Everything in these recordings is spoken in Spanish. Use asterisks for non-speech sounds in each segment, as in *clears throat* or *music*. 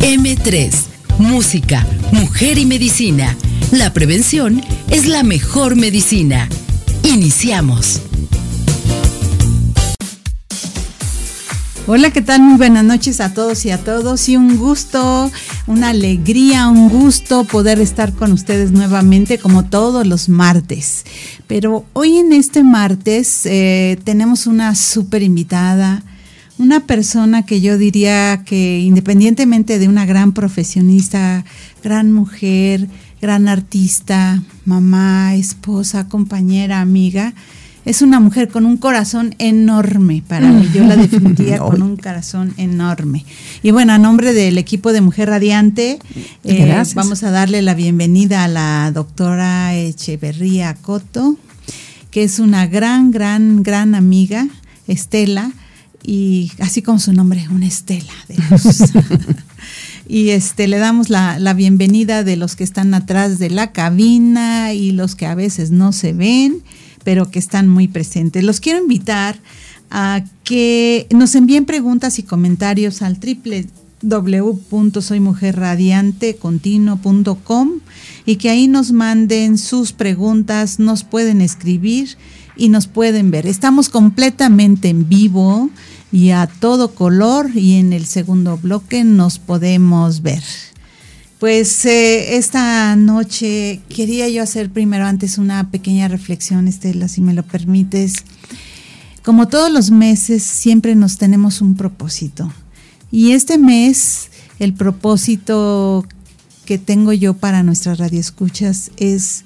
M3. Música, mujer y medicina. La prevención es la mejor medicina. Iniciamos. Hola, ¿qué tal? Muy buenas noches a todos y a todos. Y un gusto, una alegría, un gusto poder estar con ustedes nuevamente como todos los martes. Pero hoy en este martes eh, tenemos una súper invitada, una persona que yo diría que independientemente de una gran profesionista, gran mujer, gran artista, mamá, esposa, compañera, amiga, es una mujer con un corazón enorme para mí. Yo la *laughs* definiría con un corazón enorme. Y bueno, a nombre del equipo de Mujer Radiante, eh, vamos a darle la bienvenida a la doctora Echeverría Coto, que es una gran, gran, gran amiga, Estela, y así como su nombre, una Estela de luz. *laughs* y este le damos la, la, bienvenida de los que están atrás de la cabina y los que a veces no se ven pero que están muy presentes. Los quiero invitar a que nos envíen preguntas y comentarios al www.soymujerradiantecontinuo.com y que ahí nos manden sus preguntas, nos pueden escribir y nos pueden ver. Estamos completamente en vivo y a todo color y en el segundo bloque nos podemos ver. Pues eh, esta noche quería yo hacer primero antes una pequeña reflexión, Estela, si me lo permites. Como todos los meses, siempre nos tenemos un propósito. Y este mes, el propósito que tengo yo para nuestras radioescuchas es,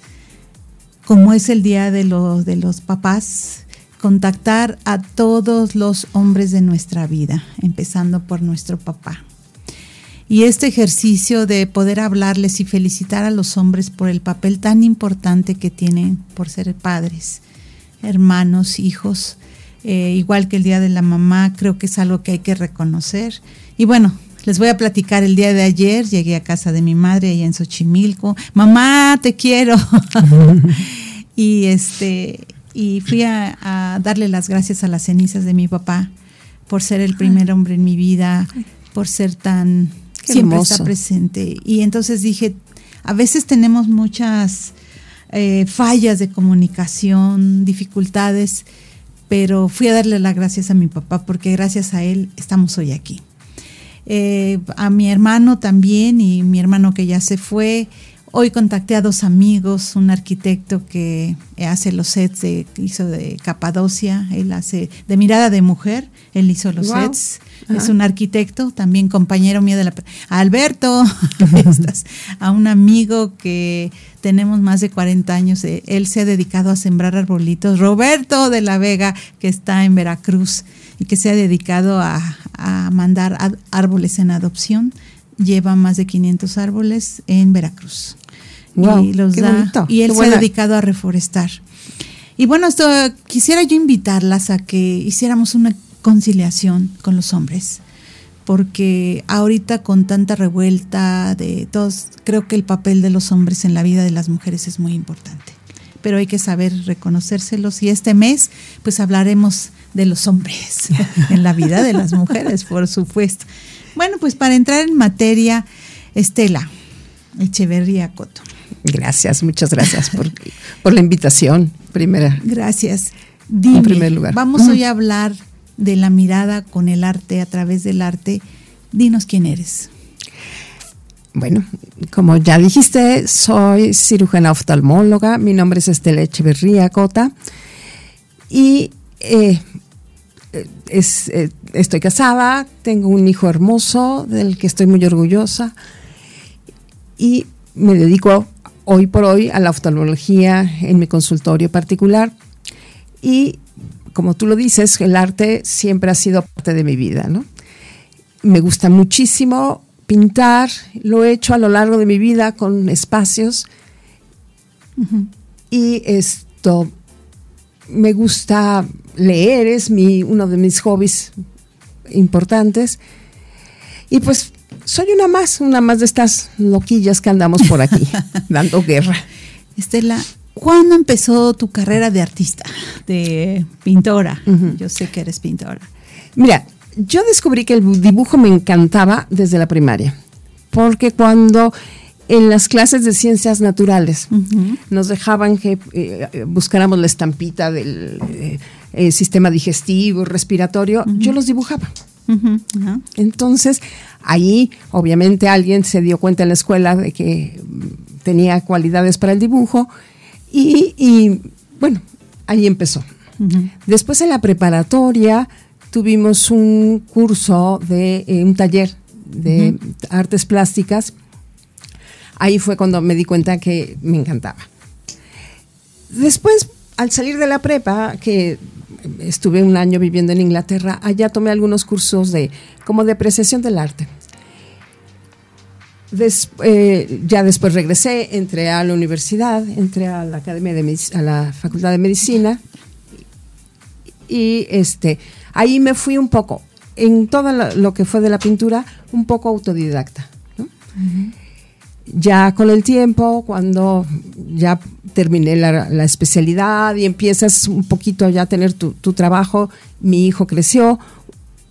como es el día de, de los papás, contactar a todos los hombres de nuestra vida, empezando por nuestro papá. Y este ejercicio de poder hablarles y felicitar a los hombres por el papel tan importante que tienen por ser padres, hermanos, hijos, eh, igual que el Día de la Mamá, creo que es algo que hay que reconocer. Y bueno, les voy a platicar el día de ayer, llegué a casa de mi madre allá en Xochimilco, mamá, te quiero. *laughs* y este y fui a, a, darle las gracias a las cenizas de mi papá por ser el primer hombre en mi vida, por ser tan siempre está presente. Y entonces dije, a veces tenemos muchas eh, fallas de comunicación, dificultades, pero fui a darle las gracias a mi papá porque gracias a él estamos hoy aquí. Eh, a mi hermano también y mi hermano que ya se fue. Hoy contacté a dos amigos, un arquitecto que hace los sets de, hizo de Capadocia, él hace de mirada de mujer, él hizo los sets. Es un arquitecto, también compañero mío de la... Alberto, *laughs* a un amigo que tenemos más de 40 años, eh, él se ha dedicado a sembrar arbolitos, Roberto de la Vega, que está en Veracruz y que se ha dedicado a, mandar árboles en adopción, lleva más de 500 árboles en Veracruz. y los da, y él se ha dedicado a reforestar. Y bueno, esto quisiera yo invitarlas a que hiciéramos una conciliación con los hombres, porque ahorita con tanta revuelta de todos, creo que el papel de los hombres en la vida de las mujeres es muy importante, pero hay que saber reconocérselos y este mes pues hablaremos de los hombres *laughs* en la vida de las mujeres, por supuesto. Bueno, pues para entrar en materia, Estela Echeverría Coto. Gracias, muchas gracias por, por la invitación, primera. Gracias. Dime, en primer lugar. Vamos hoy a hablar de la mirada con el arte, a través del arte. Dinos quién eres. Bueno, como ya dijiste, soy cirujana oftalmóloga. Mi nombre es Estela Echeverría Cota. Y eh, eh, estoy casada, tengo un hijo hermoso del que estoy muy orgullosa. Y me dedico hoy por hoy a la oftalmología en mi consultorio particular. Y como tú lo dices, el arte siempre ha sido parte de mi vida, ¿no? Me gusta muchísimo pintar lo he hecho a lo largo de mi vida con espacios y esto me gusta leer, es mi, uno de mis hobbies importantes. Y pues soy una más, una más de estas loquillas que andamos por aquí, *laughs* dando guerra. Estela, ¿cuándo empezó tu carrera de artista, de pintora? Yo sé que eres pintora. Mira, yo descubrí que el dibujo me encantaba desde la primaria, porque cuando en las clases de ciencias naturales nos dejaban que eh, buscáramos la estampita del eh, eh, sistema digestivo, respiratorio, yo los dibujaba. Entonces, ahí obviamente alguien se dio cuenta en la escuela de que tenía cualidades para el dibujo y, bueno, ahí empezó. Después en la preparatoria tuvimos un curso de un taller de artes plásticas ahí fue cuando me di cuenta que me encantaba. Después, al salir de la prepa, que estuve un año viviendo en Inglaterra, allá tomé algunos cursos de como de apreciación del arte. Eh, ya después regresé, entré a la universidad, entré a la academia de a la facultad de medicina y este ahí me fui un poco en todo lo que fue de la pintura un poco autodidacta. Ya con el tiempo, cuando ya terminé la, especialidad y empiezas un poquito ya a tener tu, trabajo, mi hijo creció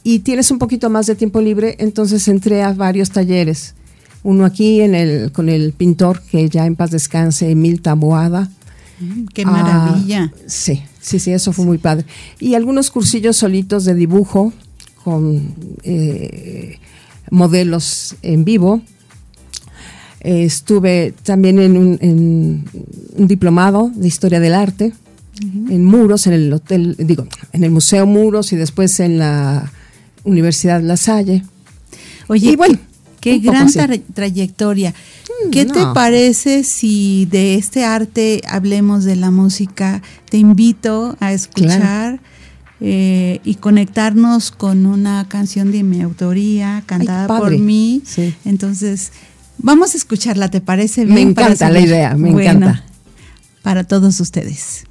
y tienes un poquito más de tiempo libre, entonces entré a varios talleres. Uno aquí en el, con el pintor que ya en paz descanse, Emil Taboada. Mm, ¡Qué maravilla! Ah, sí, sí, sí, eso fue muy padre. Y algunos cursillos solitos de dibujo con eh, modelos en vivo estuve también en un, diplomado de historia del arte, en Muros, en el hotel, digo, en el Museo Muros y después en la Universidad La Salle. Oye, bueno, qué, gran trayectoria. Mm, ¿Qué te parece si de este arte hablemos de la música? Te invito a escuchar. Eh, y conectarnos con una canción de mi autoría, cantada por mí. Entonces, Vamos a escucharla, ¿te parece bien? Me encanta la idea, me encanta. Para todos ustedes.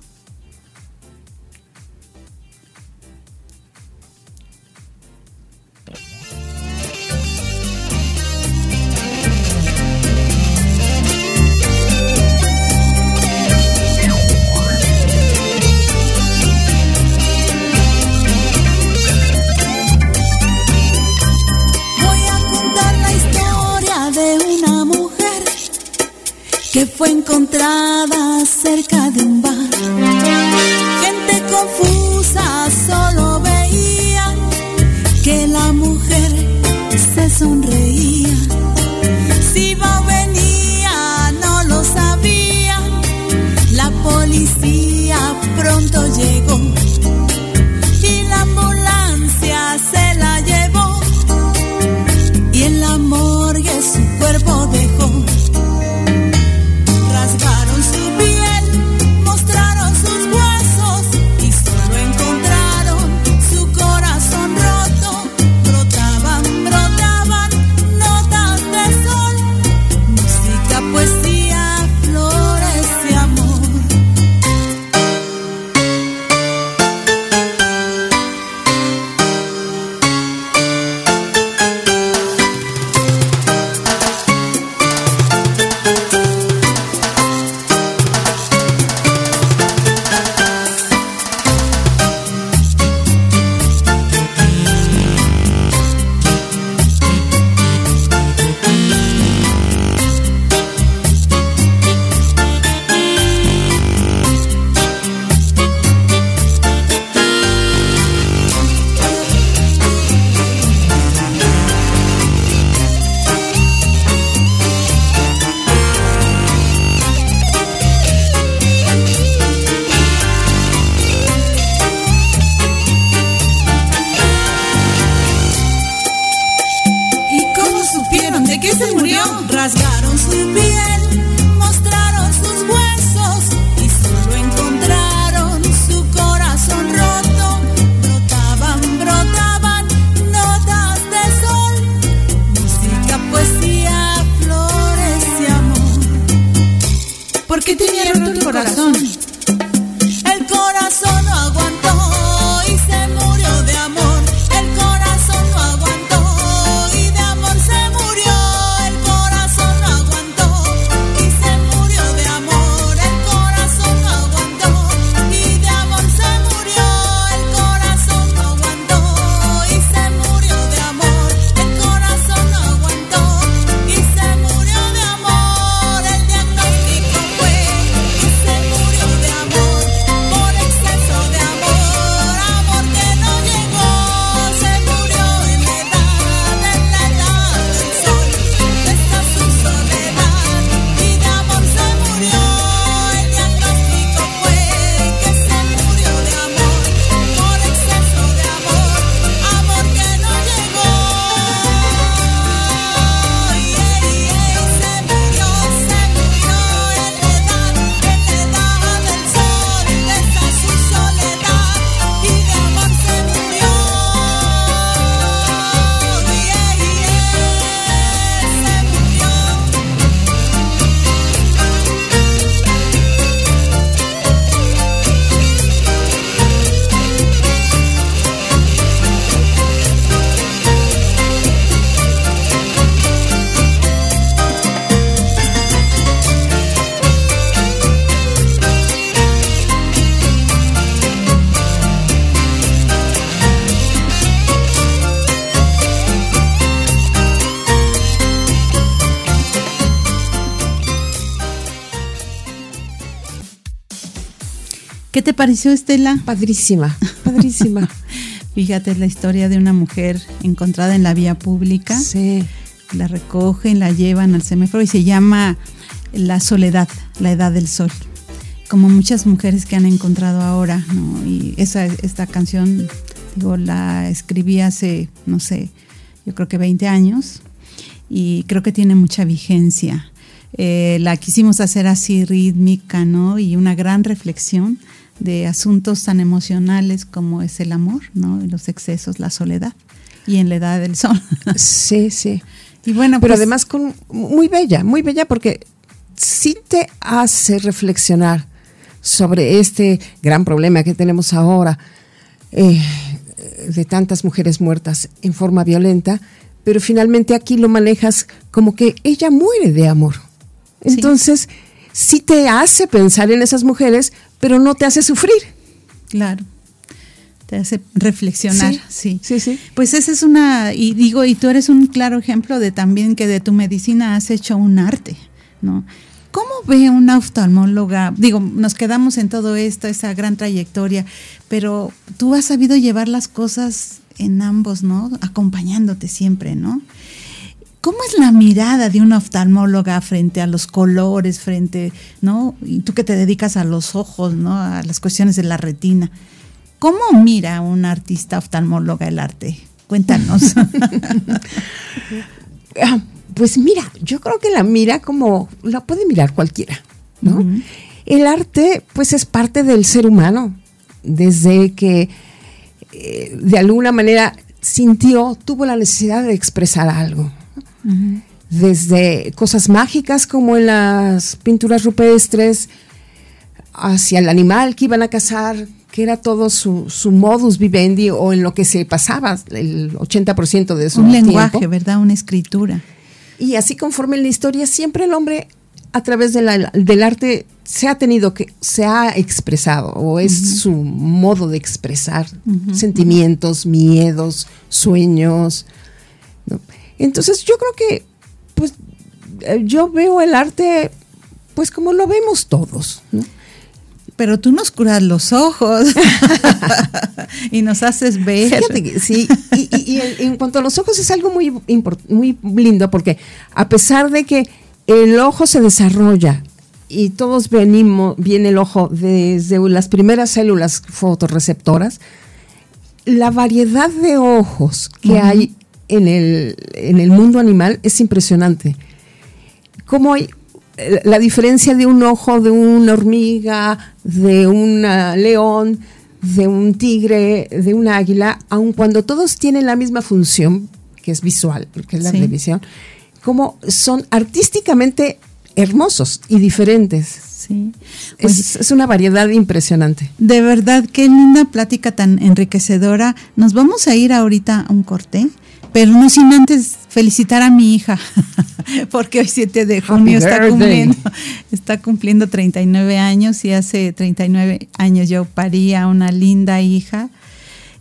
Que fue encontrada cerca de un bar. Gente confusa solo veía que la mujer se sonreía. Si iba o venía, no lo sabía. La policía pronto llegó que se murió. Rasgaron su piel, mostraron sus huesos y solo encontraron su corazón roto. Brotaban, brotaban notas de sol, música, poesía, flores y amor. ¿Por qué te roto el corazón? Te pareció, Estela? Padrísima, padrísima. *laughs* Fíjate, es la historia de una mujer encontrada en la vía pública. sí. La recogen, la llevan al semáforo y se llama La Soledad, la Edad del Sol. Como muchas mujeres que han encontrado ahora, ¿no? Y esa, esta canción, digo, la escribí hace, no sé, yo creo que 20 años y creo que tiene mucha vigencia. Eh, la quisimos hacer así rítmica, ¿no? Y una gran reflexión de asuntos tan emocionales como es el amor, ¿no? Los excesos, la soledad y en la edad del sol. *laughs* Sí, sí. y bueno, Pero pues, además con muy bella, muy bella porque sí te hace reflexionar sobre este gran problema que tenemos ahora eh, de tantas mujeres muertas en forma violenta, pero finalmente aquí lo manejas como que ella muere de amor. Sí. Entonces, sí te hace pensar en esas mujeres, pero no te hace sufrir. Claro. Te hace reflexionar, sí. Sí, sí. Pues esa es una, y digo, y tú eres un claro ejemplo de también que de tu medicina has hecho un arte, ¿no? ¿Cómo ve una oftalmóloga? Digo, nos quedamos en todo esto, esa gran trayectoria, pero tú has sabido llevar las cosas en ambos, ¿no? Acompañándote siempre, ¿no? ¿Cómo es la mirada de una oftalmóloga frente a los colores, frente, ¿no? Y tú que te dedicas a los ojos, ¿no? A las cuestiones de la retina. ¿Cómo mira un artista oftalmóloga el arte? Cuéntanos. *laughs* *laughs* Ah, Pues mira, yo creo que la mira como la puede mirar cualquiera, ¿no? El arte, pues es parte del ser humano, desde que eh, de alguna manera sintió, tuvo la necesidad de expresar algo. Desde cosas mágicas como en las pinturas rupestres, hacia el animal que iban a cazar, que era todo su, su modus vivendi o en lo que se pasaba el 80% de su un tiempo. lenguaje, ¿verdad? Una escritura. Y así conforme en la historia, siempre el hombre a través de la- del arte se ha tenido que, se ha expresado, o es su modo de expresar sentimientos, miedos, sueños. ¿no? Entonces yo creo que, pues, eh, yo veo el arte, pues como lo vemos todos. ¿no? Pero tú nos curas los ojos *laughs* y nos haces ver. Fíjate que sí, y, y- y en, cuanto a los ojos es algo muy, muy lindo porque a pesar de que el ojo se desarrolla y todos venimos, viene el ojo desde las primeras células fotorreceptoras, la variedad de ojos que hay en el, en el mundo animal es impresionante. Cómo hay eh, la diferencia de un ojo de una hormiga, de un ah, león, de un tigre, de un águila, aun cuando todos tienen la misma función, que es visual, que es la Sí. de visión, como son artísticamente hermosos y diferentes. Sí. Pues Es, es una variedad impresionante. De verdad, qué linda plática tan enriquecedora. Nos vamos a ir ahorita a un corte, pero no sin antes felicitar a mi hija, *laughs* porque hoy 7 de junio está cumpliendo, está cumpliendo 39 años y hace 39 años yo parí a una linda hija.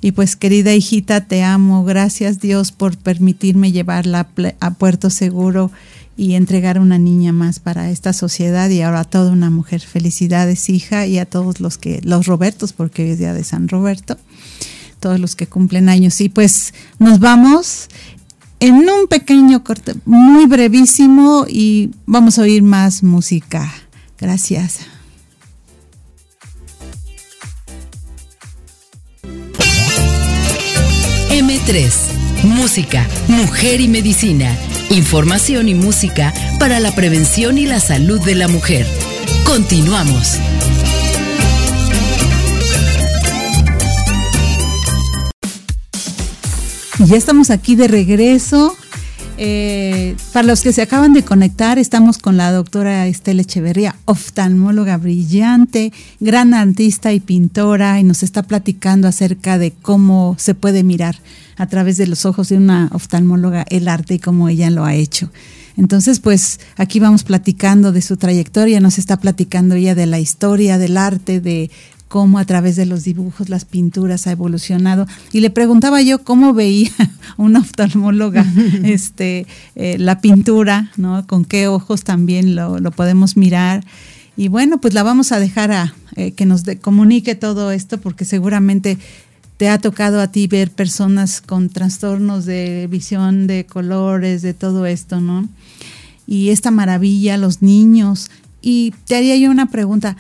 Y pues querida hijita, te amo. Gracias Dios por permitirme llevarla a Puerto Seguro y entregar una niña más para esta sociedad y ahora a toda una mujer. Felicidades, hija, y a todos los que, los Robertos, porque hoy es día de San Roberto, todos los que cumplen años. Y pues nos vamos en un pequeño corte, muy brevísimo, y vamos a oír más música. Gracias. M3. Música, mujer y medicina. Información y música para la prevención y la salud de la mujer. Continuamos. Y ya estamos aquí de regreso. Eh, para los que se acaban de conectar, estamos con la doctora Estela Echeverría, oftalmóloga brillante, gran artista y pintora, y nos está platicando acerca de cómo se puede mirar a través de los ojos de una oftalmóloga el arte y cómo ella lo ha hecho. Entonces, pues aquí vamos platicando de su trayectoria, nos está platicando ella de la historia del arte, de cómo a través de los dibujos, las pinturas ha evolucionado. Y le preguntaba yo cómo veía *laughs* una oftalmóloga *laughs* este, eh, la pintura, ¿no? Con qué ojos también lo, lo podemos mirar. Y bueno, pues la vamos a dejar a eh, que nos de- comunique todo esto porque seguramente te ha tocado a ti ver personas con trastornos de visión, de colores, de todo esto, ¿no? Y esta maravilla, los niños. Y te haría yo una pregunta.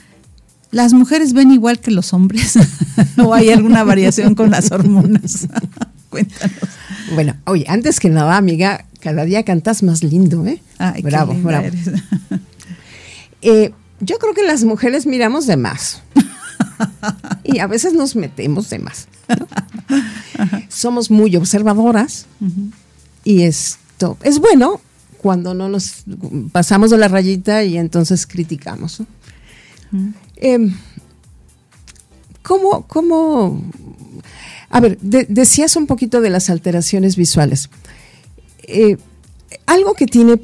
¿Las mujeres ven igual que los hombres? *laughs* ¿O hay alguna variación con las hormonas? *laughs* Cuéntanos. Bueno, oye, antes que nada, amiga, cada día cantas más lindo, ¿eh? Ay, qué bravo, linda bravo. eres. *laughs* Eh, yo creo que las mujeres miramos de más. y a veces nos metemos de más. ¿no? Somos muy observadoras y esto es bueno cuando no nos pasamos de la rayita y entonces criticamos. ¿no? Em, ¿Cómo, cómo? A ver, de- decías un poquito de las alteraciones visuales. Eh, algo que tiene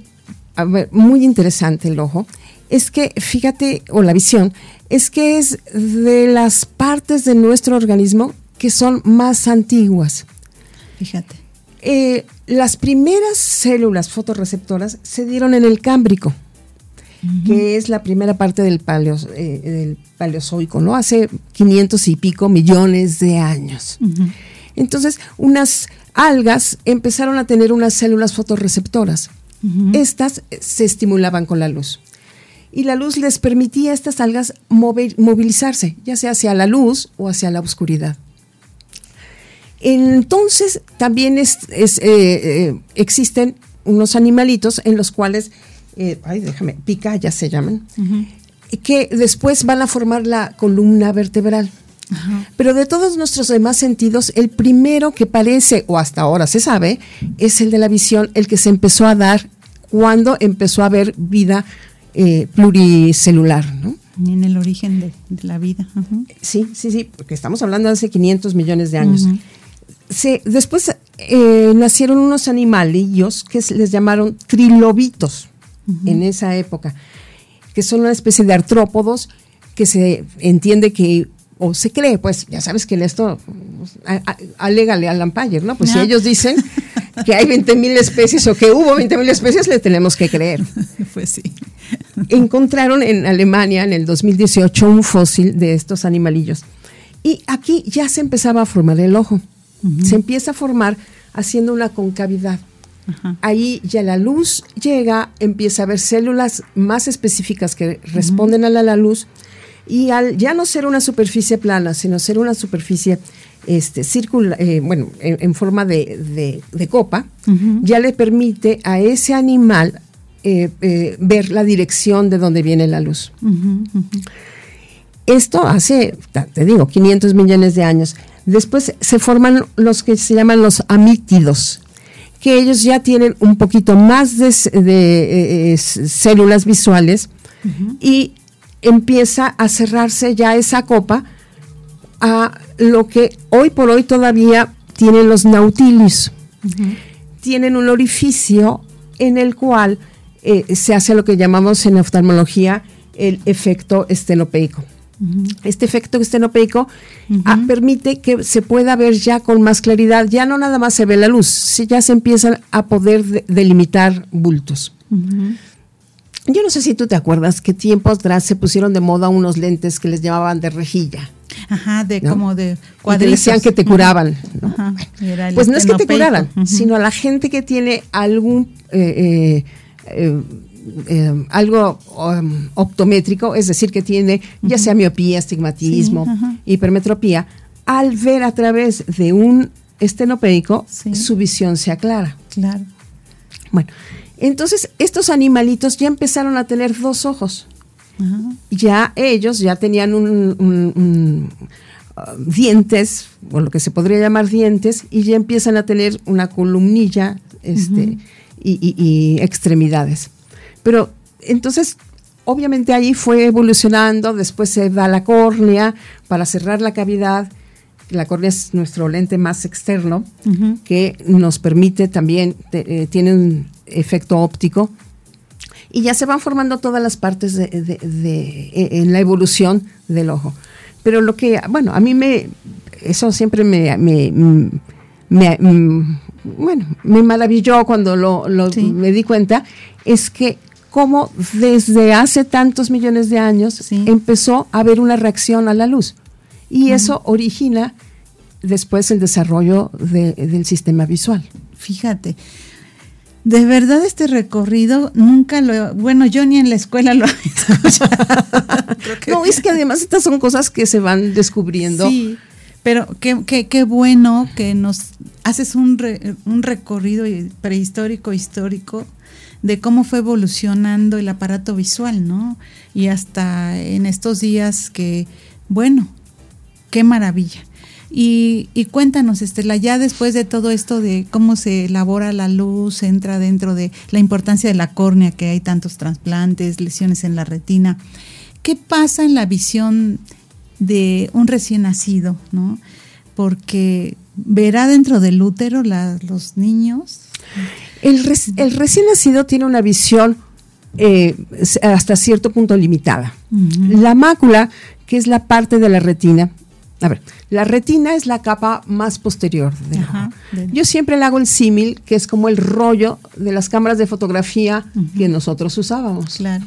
a ver, muy interesante el ojo es que, fíjate, o la visión, es que es de las partes de nuestro organismo que son más antiguas. Fíjate. Eh, las primeras células fotorreceptoras se dieron en el Cámbrico, que es la primera parte del, paleo- eh, del Paleozoico, ¿no? Hace 500 y pico millones de años. Entonces, unas algas empezaron a tener unas células fotorreceptoras. Estas eh, se estimulaban con la luz. Y la luz les permitía a estas algas mover- movilizarse, ya sea hacia la luz o hacia la oscuridad. Entonces, también es- es, eh, eh, existen unos animalitos en los cuales, eh, ay, déjame, picayas se llaman, que después van a formar la columna vertebral. Pero de todos nuestros demás sentidos, el primero que parece, o hasta ahora se sabe, es el de la visión, el que se empezó a dar cuando empezó a haber vida eh, pluricelular, ¿no? En el origen de, de la vida. Sí, sí, sí, porque estamos hablando de hace 500 millones de años. Se- después eh, nacieron unos animalillos que se les llamaron trilobitos en esa época, que son una especie de artrópodos que se entiende que, o se cree, pues ya sabes que en esto, a- alégale al Lampayer, ¿no? Pues si ellos dicen *laughs* que hay 20 mil especies o que hubo 20 mil especies, le tenemos que creer *laughs* Pues sí. encontraron en Alemania en el 2018 un fósil de estos animalillos. Y aquí ya se empezaba a formar el ojo. Se empieza a formar haciendo una concavidad. Ajá. Ahí ya la luz llega, empieza a haber células más específicas que responden a la, la luz y al ya no ser una superficie plana, sino ser una superficie este, circular, bueno, en, en forma de, de- de copa, ya le permite a ese animal eh, eh, ver la dirección de donde viene la luz. Esto hace, te digo, 500 millones de años. Después se forman los que se llaman los amítidos, que ellos ya tienen un poquito más de, eh, eh, células visuales y empieza a cerrarse ya esa copa a lo que hoy por hoy todavía tienen los nautilius. Tienen un orificio en el cual eh, se hace lo que llamamos en oftalmología el efecto Este efecto estenopeico ah, permite que se pueda ver ya con más claridad, ya no nada más se ve la luz, ya se empiezan a poder de- delimitar bultos. Yo no sé si tú te acuerdas que tiempo atrás se pusieron de moda unos lentes que les llamaban de rejilla. Ajá, de ¿no? como de Y cuadritos. decían que te curaban. ¿no? Ajá, Pues no es que te curaran, sino a la gente que tiene algún eh, eh, eh, eh, algo um, optométrico, es decir, que tiene ya sea miopía, astigmatismo, Sí, hipermetropía, al ver a través de un estenopeico, Sí. su visión se aclara. Claro. Bueno, entonces estos animalitos ya empezaron a tener dos ojos. Ajá. Ya ellos ya tenían un, un- un, ah, dientes, o lo que se podría llamar dientes, y ya empiezan a tener una columnilla este, y, y- y extremidades. Pero entonces, obviamente ahí fue evolucionando, después se da la córnea para cerrar la cavidad. La córnea es nuestro lente más externo que nos permite también, te- eh, tiene un efecto óptico y ya se van formando todas las partes de, de- de- eh, en la evolución del ojo. Pero lo que, bueno, a mí me, eso siempre me, me, mm, me, bueno, me maravilló cuando lo, lo- Sí. me di cuenta, es que como desde hace tantos millones de años Sí. empezó a haber una reacción a la luz. Y eso origina después el desarrollo de- del sistema visual. Fíjate. De verdad este recorrido nunca lo, bueno, yo ni en la escuela lo *laughs* había escuchado. Que- No, es que además estas son cosas que se van descubriendo. Sí, pero qué, qué, qué bueno que nos haces un, re- un recorrido prehistórico, histórico, de cómo fue evolucionando el aparato visual, ¿no? Y hasta en estos días que, bueno, qué maravilla. Y, cuéntanos, Estela, ya después de todo esto de cómo se elabora la luz, entra dentro de la importancia de la córnea, que hay tantos trasplantes, lesiones en la retina, ¿qué pasa en la visión de un recién nacido, no? Porque verá dentro del útero los niños. El, res- el recién nacido tiene una visión eh, hasta cierto punto limitada. La mácula, que es la parte de la retina, a ver, la retina es la capa más posterior Ajá, Yo siempre le hago el símil, que es como el rollo de las cámaras de fotografía que nosotros usábamos. Claro.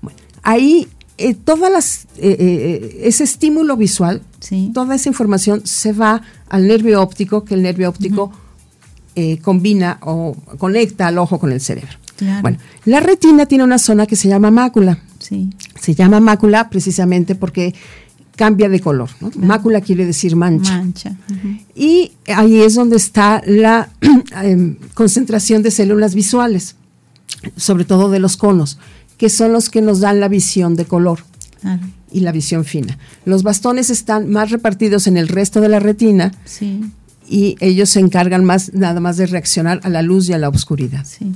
Bueno, ahí eh, todas las eh, eh, ese estímulo visual, Sí. toda esa información se va al nervio óptico, que el nervio óptico eh, combina o conecta al ojo con el cerebro. Claro. Bueno, la retina tiene una zona que se llama mácula. Sí. Se llama mácula precisamente porque cambia de color. ¿no? Mácula quiere decir mancha. Mancha. Y ahí es donde está la *clears throat* em, concentración de células visuales, sobre todo de los conos, que son los que nos dan la visión de color Claro. y la visión fina. Los bastones están más repartidos en el resto de la retina Sí. Y ellos se encargan más nada más de reaccionar a la luz y a la oscuridad. Sí.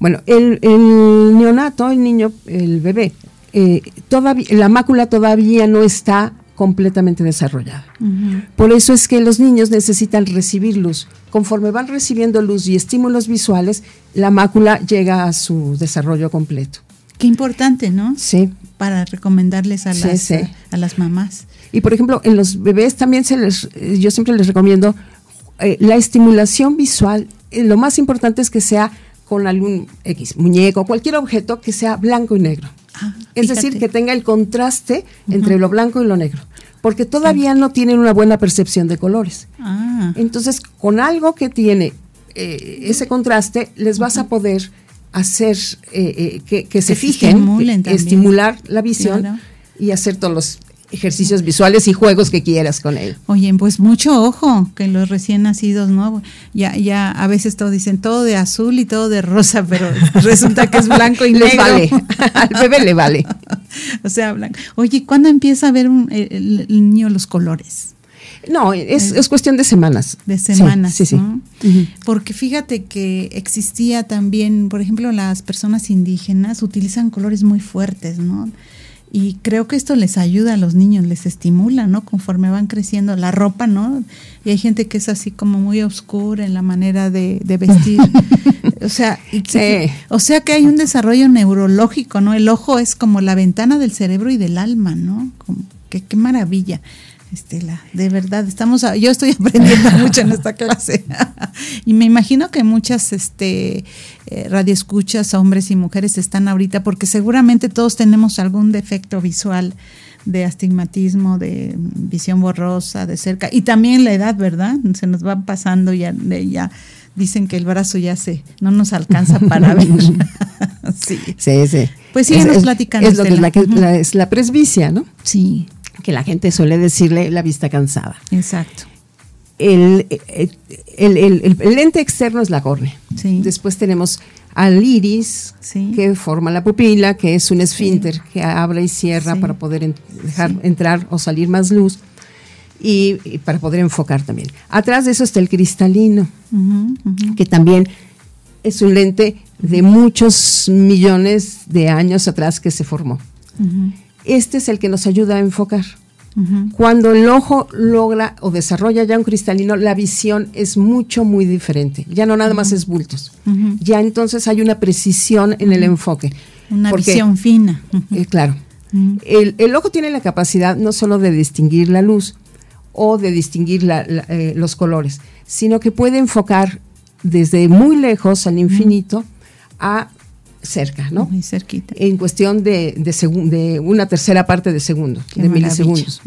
Bueno, el, el neonato, el niño, el bebé, eh, todavía, la mácula todavía no está completamente desarrollada. Por eso es que los niños necesitan recibir luz. Conforme van recibiendo luz y estímulos visuales, la mácula llega a su desarrollo completo. Qué importante, ¿no? Sí. Para recomendarles a las, sí. A, a las mamás. Y por ejemplo, en los bebés también se les, yo siempre les recomiendo eh, la estimulación visual. eh, lo más importante es que sea con algún X, muñeco, cualquier objeto que sea blanco y negro. Ah, es decir, que tenga el contraste entre lo blanco y lo negro. Porque todavía no tienen una buena percepción de colores. Ah, Entonces, con algo que tiene eh, ese contraste, les vas a poder hacer eh, eh, que, que se se fijen, estimular la visión Claro. y hacer todos los ejercicios visuales y juegos que quieras con él. Oye, pues mucho ojo que los recién nacidos, ¿no? Ya, ya a veces todo dicen todo de azul y todo de rosa, pero *laughs* resulta que es blanco y Les negro. vale, al bebé le vale. *laughs* o sea, blanco. Oye, ¿cuándo empieza a ver un- el, el niño los colores? No, es, es cuestión de semanas. de semanas, Sí, sí. Porque fíjate que existía también, por ejemplo, las personas indígenas utilizan colores muy fuertes, ¿no? Y creo que esto les ayuda a los niños, les estimula, ¿no? Conforme van creciendo la ropa, ¿no? Y hay gente que es así como muy oscura en la manera de, de vestir. *laughs* o sea, y que- Sí. o sea que hay un desarrollo neurológico, ¿no? El ojo es como la ventana del cerebro y del alma, ¿no? Como, que, qué maravilla. Estela, de verdad, estamos, a- yo estoy *laughs* aprendiendo mucho en esta clase *laughs* y me imagino que muchas, este, eh, radioescuchas, hombres y mujeres están ahorita porque seguramente todos tenemos algún defecto visual de astigmatismo, de visión borrosa, de cerca y también la edad, ¿verdad? Se nos va pasando ya, ya dicen que el brazo ya se, no nos alcanza *laughs* para ver. *laughs* sí, Sí, sí. Pues síguenos platicando, Es lo que es la, que- la- es la presbicia, ¿no? sí, Que la gente suele decirle la vista cansada. exacto. El, el- el- lente externo es la córnea. Sí. Después tenemos al iris, Sí. que forma la pupila, que es un esfínter que abre y cierra para poder en- dejar entrar o salir más luz y, y para poder enfocar también. Atrás de eso está el cristalino, que también es un lente de muchos millones de años atrás que se formó. Este es el que nos ayuda a enfocar. Cuando el ojo logra o desarrolla ya un cristalino, la visión es mucho, muy diferente. Ya no nada más es bultos. Ya entonces hay una precisión en el enfoque. Una Porque, visión fina. Eh, claro. El, el ojo tiene la capacidad no solo de distinguir la luz o de distinguir la- la- eh, los colores, sino que puede enfocar desde muy lejos al infinito a cerca, ¿no? Muy cerquita. En cuestión de, de, de una tercera parte de segundo, Qué de maravilla. milisegundos.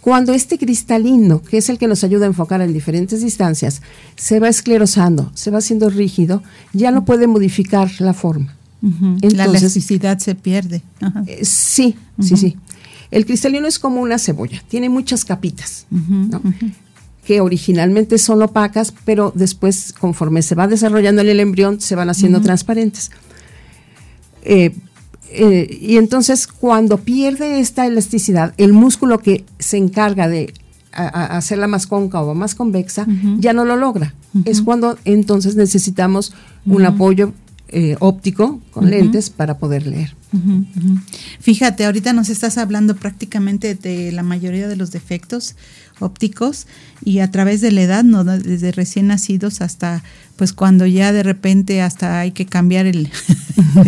Cuando este cristalino, que es el que nos ayuda a enfocar en diferentes distancias, se va esclerosando, se va haciendo rígido, ya no puede modificar la forma. Ujú. la Entonces- elasticidad se pierde. Ajá. Eh, sí, sí, sí. El cristalino es como una cebolla, tiene muchas capitas, ¿no? Que originalmente son opacas, pero después, conforme se va desarrollando en el embrión, se van haciendo transparentes. Eh, eh, y entonces, cuando pierde esta elasticidad, el músculo que se encarga de a- a- hacerla más cóncava o más convexa, ya no lo logra. Es cuando entonces necesitamos un apoyo eh, óptico con lentes para poder leer. Fíjate, ahorita nos estás hablando prácticamente de la mayoría de los defectos ópticos y a través de la edad, ¿no? desde recién nacidos hasta pues cuando ya de repente hasta hay que cambiar el,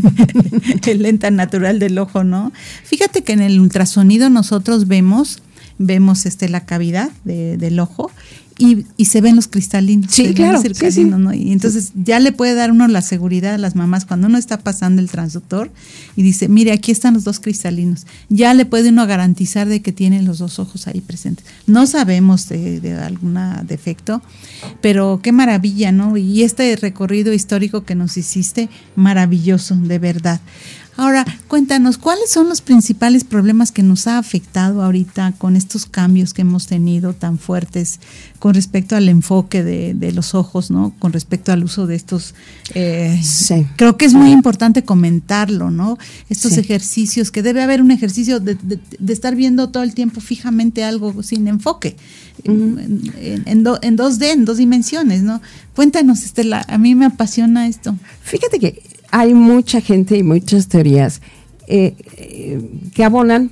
*laughs* el lente natural del ojo, ¿no? Fíjate que en el ultrasonido nosotros vemos vemos este la cavidad de- del ojo y, y se ven los cristalinos. Sí, claro, sí, sí. ¿no? Y entonces ya le puede dar uno la seguridad a las mamás cuando uno está pasando el transductor y dice, mire, aquí están los dos cristalinos. Ya le puede uno garantizar de que tienen los dos ojos ahí presentes. No sabemos de, de algún defecto, pero qué maravilla, ¿no? Y este recorrido histórico que nos hiciste, maravilloso, de verdad. Ahora, cuéntanos, ¿cuáles son los principales problemas que nos ha afectado ahorita con estos cambios que hemos tenido tan fuertes con respecto al enfoque de, de los ojos, ¿no? Con respecto al uso de estos... eh, Sí. Creo que es muy importante comentarlo, ¿no? Estos Sí. ejercicios, que debe haber un ejercicio de, de- de estar viendo todo el tiempo fijamente algo sin enfoque, en, en- en do- en 2D, en dos dimensiones, ¿no? Cuéntanos, Estela, a mí me apasiona esto. Fíjate que hay mucha gente y muchas teorías eh, eh, que abonan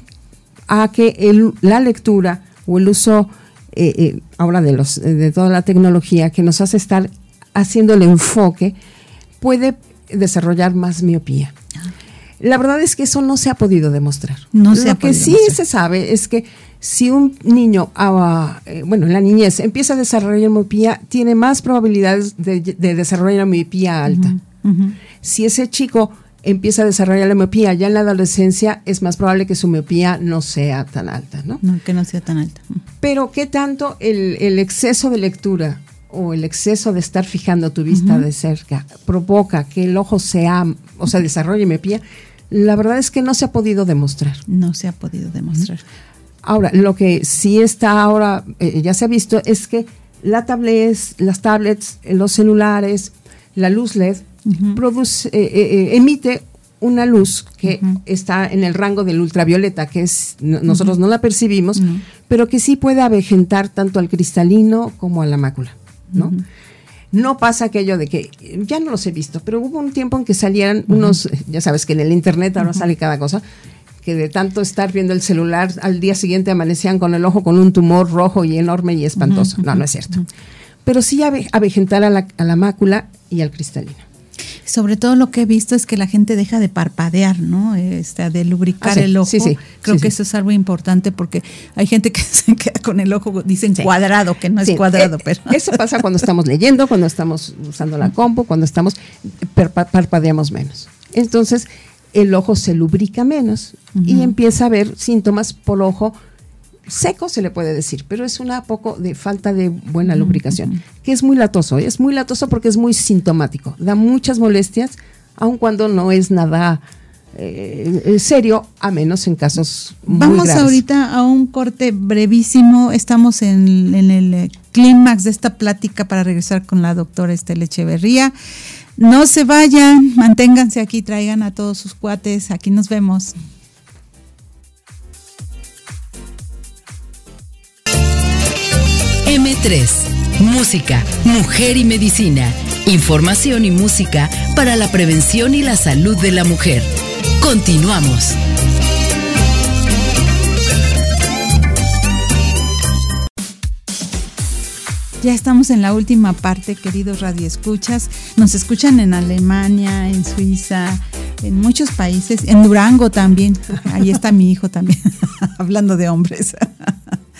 a que el- la lectura o el uso eh, eh, ahora de, los, de toda la tecnología que nos hace estar haciendo el enfoque puede desarrollar más miopía. La verdad es que eso no se ha podido demostrar. No se Lo ha que podido sí demostrar. se sabe es que si un niño, ah, bueno, en la niñez empieza a desarrollar miopía, tiene más probabilidades de, de desarrollar miopía alta. Si ese chico empieza a desarrollar la miopía ya en la adolescencia, es más probable que su miopía no sea tan alta, ¿no? No, que no sea tan alta. Pero ¿qué tanto el, el exceso de lectura o el exceso de estar fijando tu vista de cerca provoca que el ojo sea, o sea, desarrolle miopía? La verdad es que no se ha podido demostrar. No se ha podido demostrar. Ahora, lo que sí está ahora, eh, ya se ha visto, es que la tablets, las tablets, los celulares, la luz LED, produce, eh, eh, eh, emite una luz que está en el rango del ultravioleta, que es no- nosotros no la percibimos, pero que sí puede avejentar tanto al cristalino como a la mácula, ¿no? No pasa aquello de que ya no los he visto, pero hubo un tiempo en que salían unos, ya sabes que en el internet ahora sale cada cosa, que de tanto estar viendo el celular al día siguiente amanecían con el ojo con un tumor rojo y enorme y espantoso. No, no es cierto. Pero sí ave- avejentar a la, a la mácula y al cristalino. Sobre todo lo que he visto es que la gente deja de parpadear, ¿no? Este, de lubricar Ah, sí, el ojo. sí, sí, Creo que eso es algo importante porque hay gente que *laughs* se queda con el ojo, dicen cuadrado, que no es Sí, cuadrado, eh, pero. *laughs* Eso pasa cuando estamos leyendo, cuando estamos usando la compu, cuando estamos parpadeamos menos. Entonces, el ojo se lubrica menos y empieza a haber síntomas por ojo seco, se le puede decir, pero es una poco de falta de buena lubricación, que es muy latoso, es muy latoso porque es muy sintomático, da muchas molestias, aun cuando no es nada eh, eh, serio, a menos en casos muy Vamos graves. ahorita a un corte brevísimo. Estamos en, en el eh, clímax de esta plática para regresar con la doctora Estela Echeverría. No se vayan, manténganse aquí, traigan a todos sus cuates. Aquí nos vemos. M3, Música, Mujer y Medicina. Información y música para la prevención y la salud de la mujer. Continuamos. Ya estamos en la última parte, queridos radioescuchas. Nos escuchan en Alemania, en Suiza, en muchos países, en Durango también. Ahí está mi hijo también, *laughs* hablando de hombres.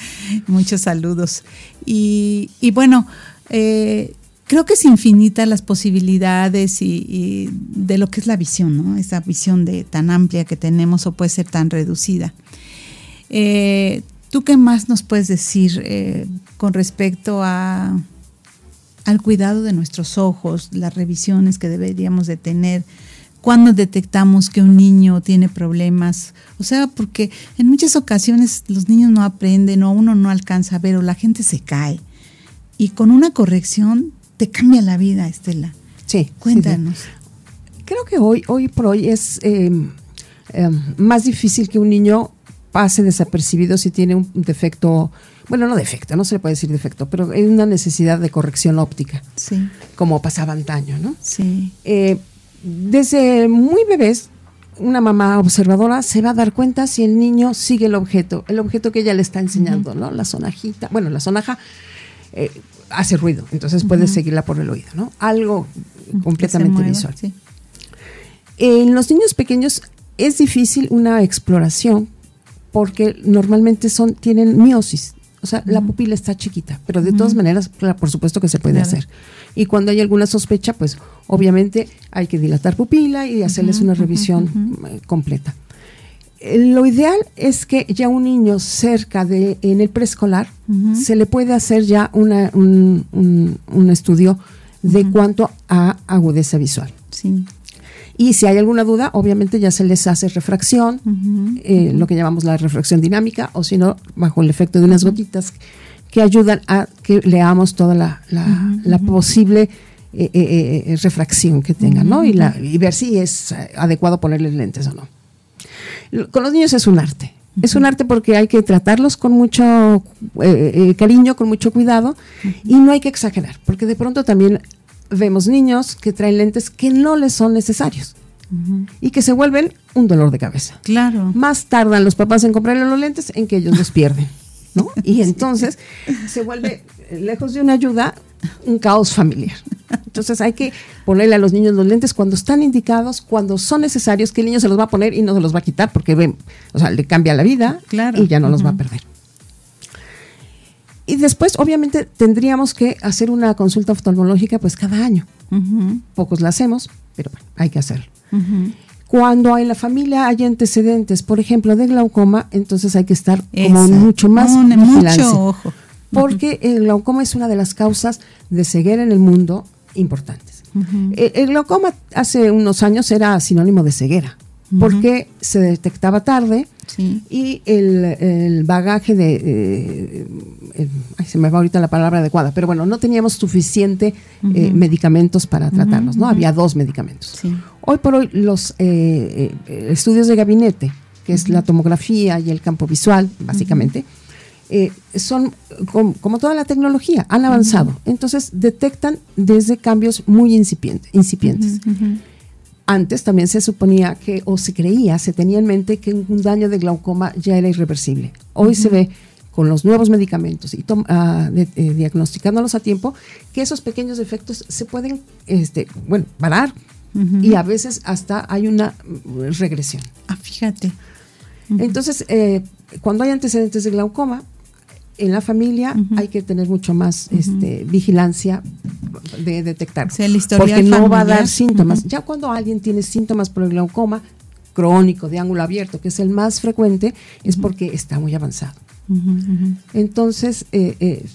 *laughs* Muchos saludos. Y, y bueno, eh, creo que es infinita las posibilidades y, de lo que es la visión, ¿no? Esa visión de tan amplia que tenemos o puede ser tan reducida. Eh, ¿Tú qué más nos puedes decir eh, con respecto a, al cuidado de nuestros ojos, las revisiones que deberíamos de tener? ¿Cuándo detectamos que un niño tiene problemas? O sea, porque en muchas ocasiones los niños no aprenden o uno no alcanza a ver o la gente se cae. Y con una corrección te cambia la vida, Estela. Sí, sí, sí. Cuéntanos. Creo que hoy, hoy por hoy es eh, eh, más difícil que un niño pase desapercibido si tiene un defecto, bueno, no defecto, no se le puede decir defecto, pero hay una necesidad de corrección óptica, Sí, como pasaba antaño, ¿no? sí. Eh, desde muy bebés, una mamá observadora se va a dar cuenta si el niño sigue el objeto, el objeto que ella le está enseñando, ¿no? La sonajita, bueno, la sonaja eh, hace ruido, entonces puede seguirla por el oído, ¿no? Algo completamente mueva, visual. sí. En los niños pequeños es difícil una exploración porque normalmente son tienen miosis, o sea, la pupila está chiquita, pero de todas maneras, claro, por supuesto que se puede Claro. hacer. Y cuando hay alguna sospecha, pues obviamente hay que dilatar pupila y hacerles una revisión eh, completa. Eh, Lo ideal es que ya un niño cerca de en el preescolar se le puede hacer ya una- un, un- un estudio de cuanto a agudeza visual. Sí. Y si hay alguna duda, obviamente ya se les hace refracción, eh, lo que llamamos la refracción dinámica, o si no, bajo el efecto de unas gotitas que ayudan a que leamos toda la, la- la posible eh, eh, refracción que tengan, ¿no? Y, la- y ver si es adecuado ponerles lentes o no. Con los niños es un arte. Es un arte porque hay que tratarlos con mucho eh, eh, cariño, con mucho cuidado, y no hay que exagerar, porque de pronto también vemos niños que traen lentes que no les son necesarios y que se vuelven un dolor de cabeza. Claro. Más tardan los papás en comprarle los lentes en que ellos los pierden, ¿no? *laughs* Y entonces se vuelve, lejos de una ayuda, un caos familiar. Entonces hay que ponerle a los niños los lentes cuando están indicados, cuando son necesarios, que el niño se los va a poner y no se los va a quitar porque ven, o sea, le cambia la vida Claro. y ya no los va a perder. Y después, obviamente, tendríamos que hacer una consulta oftalmológica pues cada año. Pocos la hacemos, pero bueno, hay que hacerlo. Cuando en la familia hay antecedentes, por ejemplo, de glaucoma, entonces hay que estar como mucho más Un- vigilancia. mucho ojo. Porque el glaucoma es una de las causas de ceguera en el mundo importantes. el, el glaucoma hace unos años era sinónimo de ceguera, porque se detectaba tarde, Sí. y el, el bagaje de, eh, el- ay, se me va ahorita la palabra adecuada, pero bueno, no teníamos suficiente eh, medicamentos para tratarlos, ¿no? Había dos medicamentos. Sí. Hoy por hoy los eh, eh, estudios de gabinete, que es la tomografía y el campo visual, básicamente, eh, son com- como toda la tecnología, han avanzado. Entonces detectan desde cambios muy incipientes. incipientes. Antes también se suponía que, o se creía, se tenía en mente que un daño de glaucoma ya era irreversible. Hoy se ve con los nuevos medicamentos y ah, de- eh, diagnosticándolos a tiempo, que esos pequeños defectos se pueden, este, bueno, parar y a veces hasta hay una mm, regresión. Ah, fíjate. Entonces, eh, cuando hay antecedentes de glaucoma, en la familia hay que tener mucho más este, vigilancia de detectar. O sea, porque no va a dar síntomas. Ya cuando alguien tiene síntomas por el glaucoma crónico de ángulo abierto, que es el más frecuente, es porque está muy avanzado. Entonces, eh, eh,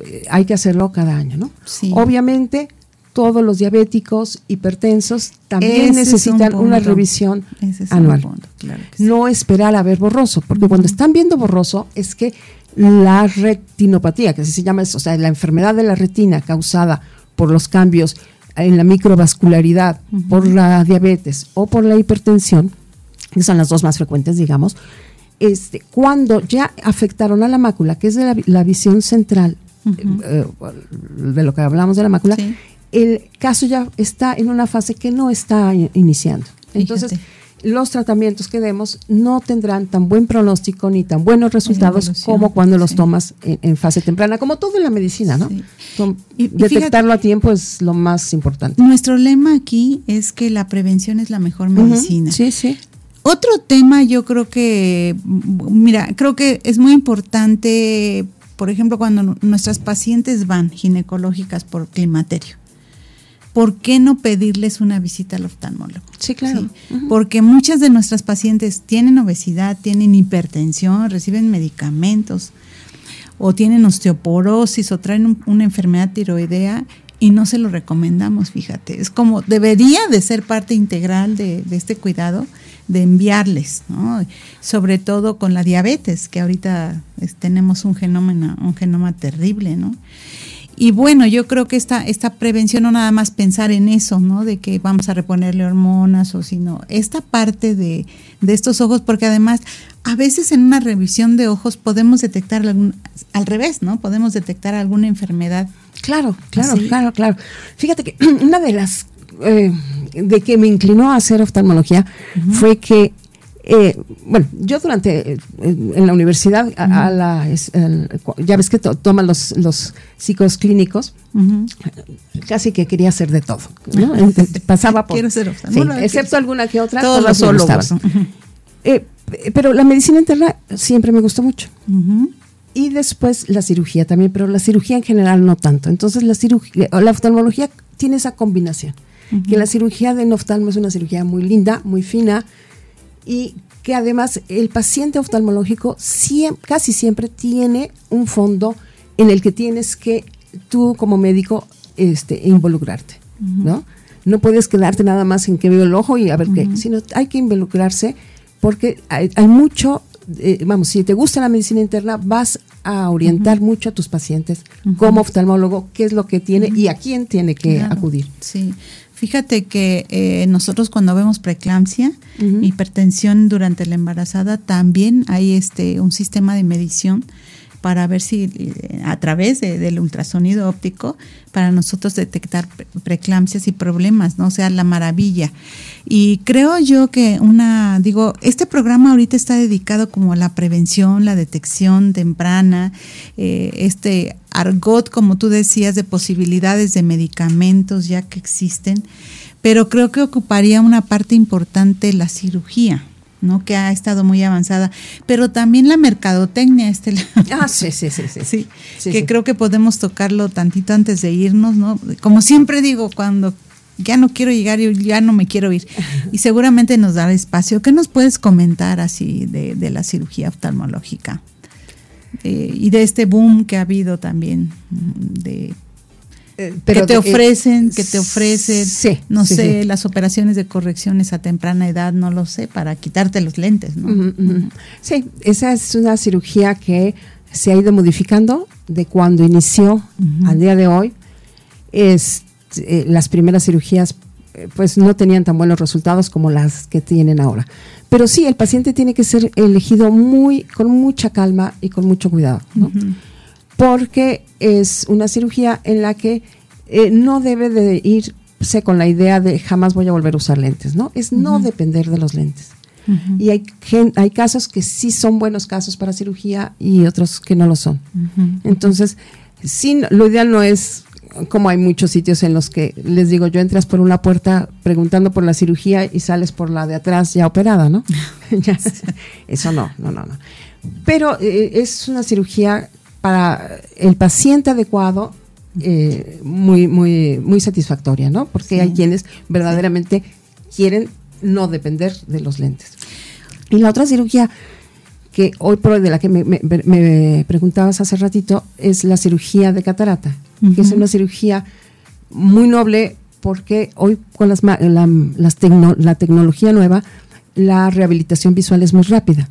eh, hay que hacerlo cada año, ¿no? Sí. Obviamente, todos los diabéticos, hipertensos, también Ese es un necesitan una revisión es anual. punto, claro que sí. No esperar a ver borroso, porque cuando están viendo borroso es que la retinopatía, que así se llama, es, o sea, la enfermedad de la retina causada por los cambios en la microvascularidad, por la diabetes o por la hipertensión, que son las dos más frecuentes, digamos, este, cuando ya afectaron a la mácula, que es de la, vi- la visión central, eh, de lo que hablamos de la mácula, Sí. el caso ya está en una fase que no está iniciando. Entonces, Fíjate. Los tratamientos que demos no tendrán tan buen pronóstico ni tan buenos resultados como cuando los sí. tomas en, en fase temprana, como todo en la medicina, ¿no? Sí. Y detectarlo a tiempo es lo más importante. Nuestro lema aquí es que la prevención es la mejor medicina. Sí, sí. Otro tema yo creo que, mira, creo que es muy importante, por ejemplo, cuando nu- nuestras pacientes van ginecológicas por climaterio. ¿Por qué no pedirles una visita al oftalmólogo? Sí, claro. Sí, Porque muchas de nuestras pacientes tienen obesidad, tienen hipertensión, reciben medicamentos o tienen osteoporosis o traen un- una enfermedad tiroidea y no se lo recomendamos, fíjate. Es como debería de ser parte integral de, de este cuidado, de enviarles, ¿no? Sobre todo con la diabetes, que ahorita es- tenemos un genoma, un genoma terrible, ¿no? Y bueno, yo creo que esta, esta prevención no nada más pensar en eso, ¿no? De que vamos a reponerle hormonas o sino esta parte de, de estos ojos, porque además a veces en una revisión de ojos podemos detectar algún, al revés, ¿no? Podemos detectar alguna enfermedad. Claro, claro, Así. claro, claro. Fíjate que *clears throat* una de las eh, de que me inclinó a hacer oftalmología fue que, eh, bueno, yo durante, eh, en la universidad, a- a la, es- el- cu- ya ves que to- toman los, los psicos clínicos, casi que quería hacer de todo, Pasaba por... Quiero ser sí, excepto alguna que otra, Todos los. Eh, pero la medicina interna siempre me gustó mucho. Y después la cirugía también, pero la cirugía en general no tanto. Entonces la cirugía, la oftalmología tiene esa combinación. Que la cirugía de oftalmo es una cirugía muy linda, muy fina y que además el paciente oftalmológico casi siempre tiene un fondo en el que tienes que tú como médico este, involucrarte, ¿no? No puedes quedarte nada más en que veo el ojo y a ver qué, sino hay que involucrarse porque hay, hay mucho, eh, vamos, si te gusta la medicina interna, vas a orientar mucho a tus pacientes como oftalmólogo, qué es lo que tiene y a quién tiene que Claro, acudir. Sí. Fíjate que eh, nosotros cuando vemos preeclampsia, hipertensión durante la embarazada, también hay este un sistema de medición para ver si eh, a través de- del ultrasonido óptico para nosotros detectar pre- preeclampsias y problemas, ¿no? O sea, la maravilla. Y creo yo que una, digo, este programa ahorita está dedicado como a la prevención, la detección temprana, eh, este argot, como tú decías, de posibilidades de medicamentos ya que existen, pero creo que ocuparía una parte importante la cirugía. ¿No? que ha estado muy avanzada, pero también la mercadotecnia, este, Ah, sí, sí, sí, sí. *laughs* Sí, Sí, que sí. creo que podemos tocarlo tantito antes de irnos, ¿no? Como siempre digo, cuando ya no quiero llegar, yo ya no me quiero ir. Y seguramente nos dará espacio. ¿Qué nos puedes comentar así de, de la cirugía oftalmológica? Eh, y de este boom que ha habido también mm, de Que te ofrecen, que te ofrecen, Sí, no sí, sé, sí. las operaciones de correcciones a temprana edad, no lo sé, para quitarte los lentes, ¿no? Sí, esa es una cirugía que se ha ido modificando de cuando inició al día de hoy. Es, eh, las primeras cirugías eh, pues no tenían tan buenos resultados como las que tienen ahora. Pero sí, el paciente tiene que ser elegido muy, con mucha calma y con mucho cuidado, ¿no? Porque es una cirugía en la que eh, no debe de irse con la idea de jamás voy a volver a usar lentes, ¿no? Es no depender de los lentes. Y hay, hay casos que sí son buenos casos para cirugía y otros que no lo son. Entonces, sí, no- lo ideal no es como hay muchos sitios en los que les digo, yo entras por una puerta preguntando por la cirugía y sales por la de atrás ya operada, ¿no? *laughs* *laughs* Eso no, no, no, no. Pero eh, es una cirugía para el paciente adecuado eh, muy, muy, muy satisfactoria, ¿no? Porque hay quienes verdaderamente quieren no depender de los lentes. Y la otra cirugía que hoy por hoy de la que me, me- me preguntabas hace ratito es la cirugía de catarata, que es una cirugía muy noble porque hoy con las, la, las tecno- la tecnología nueva, la rehabilitación visual es muy rápida.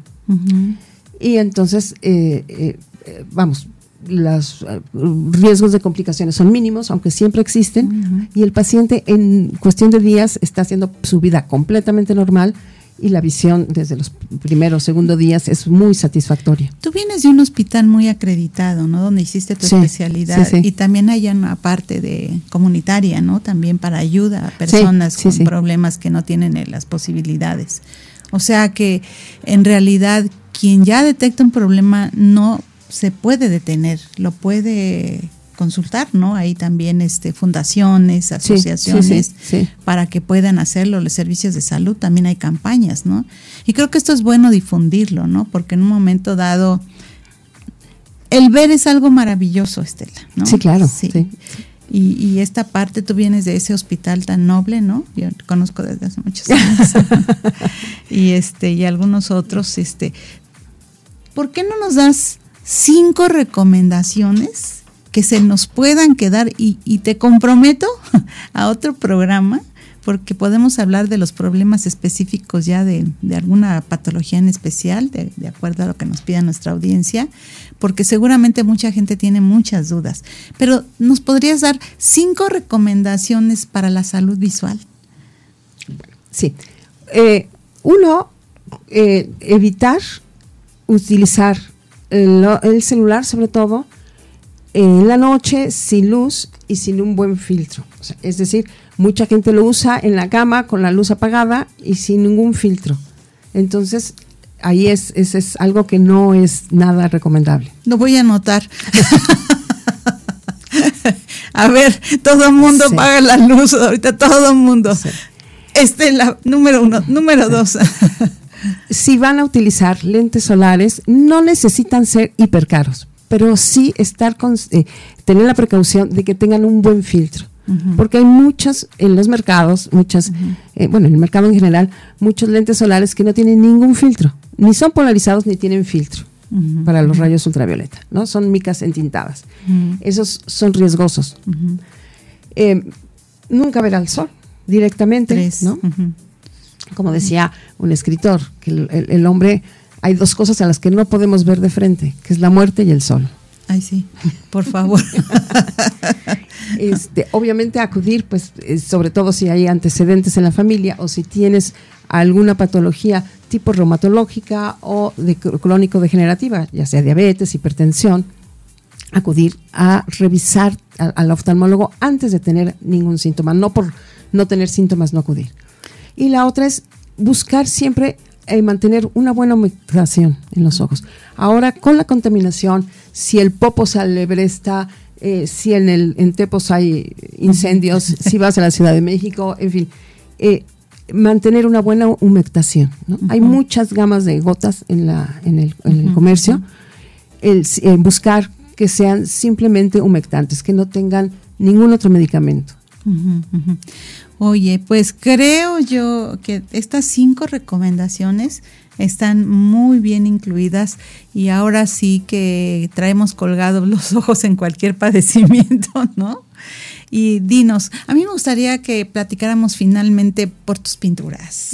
Y entonces, eh, eh, eh, vamos, los eh, riesgos de complicaciones son mínimos, aunque siempre existen, y el paciente en cuestión de días está haciendo su vida completamente normal y la visión desde los primeros, segundos días es muy satisfactoria. Tú vienes de un hospital muy acreditado, ¿no? Donde hiciste tu Sí, especialidad sí, sí. y también hay una parte de comunitaria, ¿no? También para ayuda a personas con problemas que no tienen eh, las posibilidades. O sea que en realidad quien ya detecta un problema no se puede detener, lo puede consultar, ¿no? Hay también este fundaciones, sí, asociaciones sí, sí. para que puedan hacerlo, los servicios de salud, también hay campañas, ¿no? Y creo que esto es bueno difundirlo, ¿no? Porque en un momento dado, el ver es algo maravilloso, Estela, ¿no? Sí, claro, sí. Y, y esta parte, tú vienes de ese hospital tan noble, ¿no? Yo te conozco desde hace muchos años. *laughs* y este, y algunos otros, este, ¿por qué no nos das cinco recomendaciones que se nos puedan quedar? Y, te comprometo *laughs* a otro programa, porque podemos hablar de los problemas específicos ya de, alguna patología en especial, de, de acuerdo a lo que nos pida nuestra audiencia, porque seguramente mucha gente tiene muchas dudas. Pero ¿nos podrías dar cinco recomendaciones para la salud visual? Sí. Eh, uno, eh, evitar utilizar el, el celular, sobre todo, en la noche sin luz y sin un buen filtro. O sea, es decir, mucha gente lo usa en la cama con la luz apagada y sin ningún filtro. Entonces, ahí es, es, es algo que no es nada recomendable. Lo voy a anotar. *laughs* a ver, todo el mundo Sí. paga la luz, ahorita todo el mundo. Sí. Este es la número uno. Número dos. *laughs* si van a utilizar lentes solares, no necesitan ser hipercaros, pero sí estar con, eh, tener la precaución de que tengan un buen filtro. Porque hay muchos en los mercados, muchas, eh, bueno, en el mercado en general, muchos lentes solares que no tienen ningún filtro, ni son polarizados ni tienen filtro para los rayos ultravioleta, ¿no? Son micas entintadas. Esos son riesgosos. Eh, nunca ver al sol directamente, Tres. ¿no? Como decía un escritor, que el, el- el hombre, hay dos cosas a las que no podemos ver de frente, que es la muerte y el sol. Ay, sí, por favor. *laughs* Este, obviamente acudir, pues, eh, sobre todo si hay antecedentes en la familia o si tienes alguna patología tipo reumatológica o de cr- crónico-degenerativa, ya sea diabetes, hipertensión, acudir a revisar al oftalmólogo antes de tener ningún síntoma, no por no tener síntomas, no acudir. Y la otra es buscar siempre eh, mantener una buena humectación en los ojos. Ahora, con la contaminación, si el popo se alebresta, eh, si en, el, en Tepos hay incendios, si vas a la Ciudad de México, en fin, eh, mantener una buena humectación. ¿no? Hay muchas gamas de gotas en, la, en, el, en el comercio. El, eh, buscar que sean simplemente humectantes, que no tengan ningún otro medicamento. Oye, pues creo yo que estas cinco recomendaciones están muy bien incluidas y ahora sí que traemos colgados los *laughs* ojos en cualquier padecimiento, ¿no? Y dinos, a mí me gustaría que platicáramos finalmente por tus pinturas.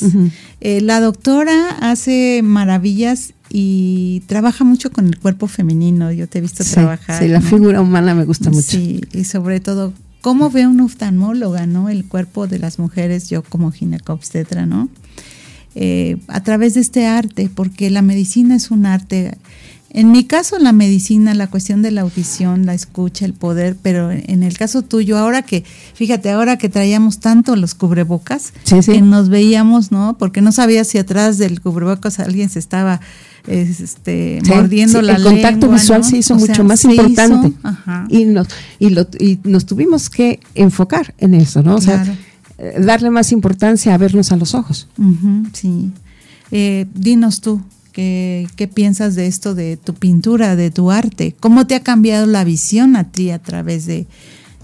Eh, la doctora hace maravillas y trabaja mucho con el cuerpo femenino. Yo te he visto Sí, trabajar. sí, la ¿no? figura humana me gusta mucho. Sí, y sobre todo, ¿cómo ve una oftalmóloga, no? El cuerpo de las mujeres, yo como ginecobstetra, ¿no? Eh, a través de este arte, porque la medicina es un arte. En mi caso, la medicina, la cuestión de la audición, la escucha, el poder, pero en el caso tuyo, ahora que, fíjate, ahora que traíamos tanto los cubrebocas, Sí, sí. que nos veíamos, ¿no? Porque no sabías si atrás del cubrebocas alguien se estaba este, Sí, mordiendo sí, la el contacto lengua, visual ¿no? se hizo O mucho sea, más hizo, importante y nos y, lo- y nos tuvimos que enfocar en eso no o Claro. sea eh, darle más importancia a vernos a los ojos sí. Eh, dinos tú, ¿qué, ¿qué piensas de esto, de tu pintura, de tu arte? ¿Cómo te ha cambiado la visión a ti a través de,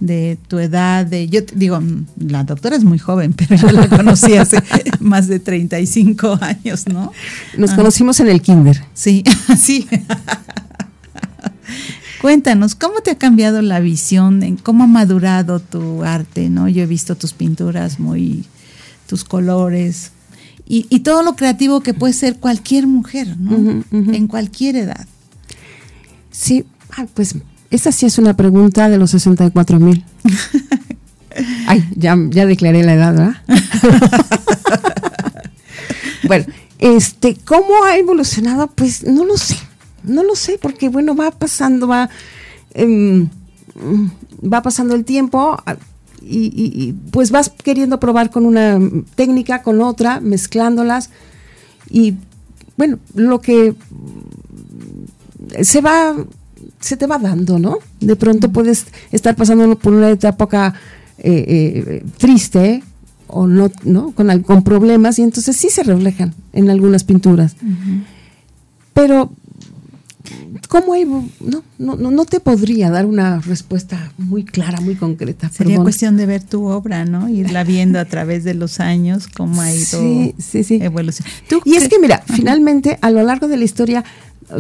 de tu edad? De, yo te digo, la doctora es muy joven, *laughs* pero yo la conocí hace *laughs* más de 35 años, ¿no? nos Ah, conocimos en el kinder Sí, *laughs* sí. Cuéntanos, ¿cómo te ha cambiado la visión? en ¿Cómo ha madurado tu arte? ¿no? Yo he visto tus pinturas muy, tus colores y, y todo lo creativo que puede ser cualquier mujer, ¿no? En cualquier edad. sí ah, pues esa sí es una pregunta de los 64 mil *laughs* ay ya ya declaré la edad ¿verdad? *laughs* bueno este cómo ha evolucionado pues no lo sé no lo sé porque bueno va pasando va em, va pasando el tiempo ah, y, y- y, pues vas queriendo probar con una técnica con otra mezclándolas y bueno lo que se va se te va dando no de pronto puedes estar pasando por una época eh, eh, triste o no, ¿no? Con, problemas y entonces sí se reflejan en algunas pinturas. Pero, ¿cómo hay? No, no, te podría dar una respuesta muy clara, muy concreta. Sería perdón. cuestión de ver tu obra, ¿no? Irla viendo a través de los años, cómo ha ido Sí, sí, sí. evolucionando. ¿Tú Y es que, mira, finalmente, a lo largo de la historia,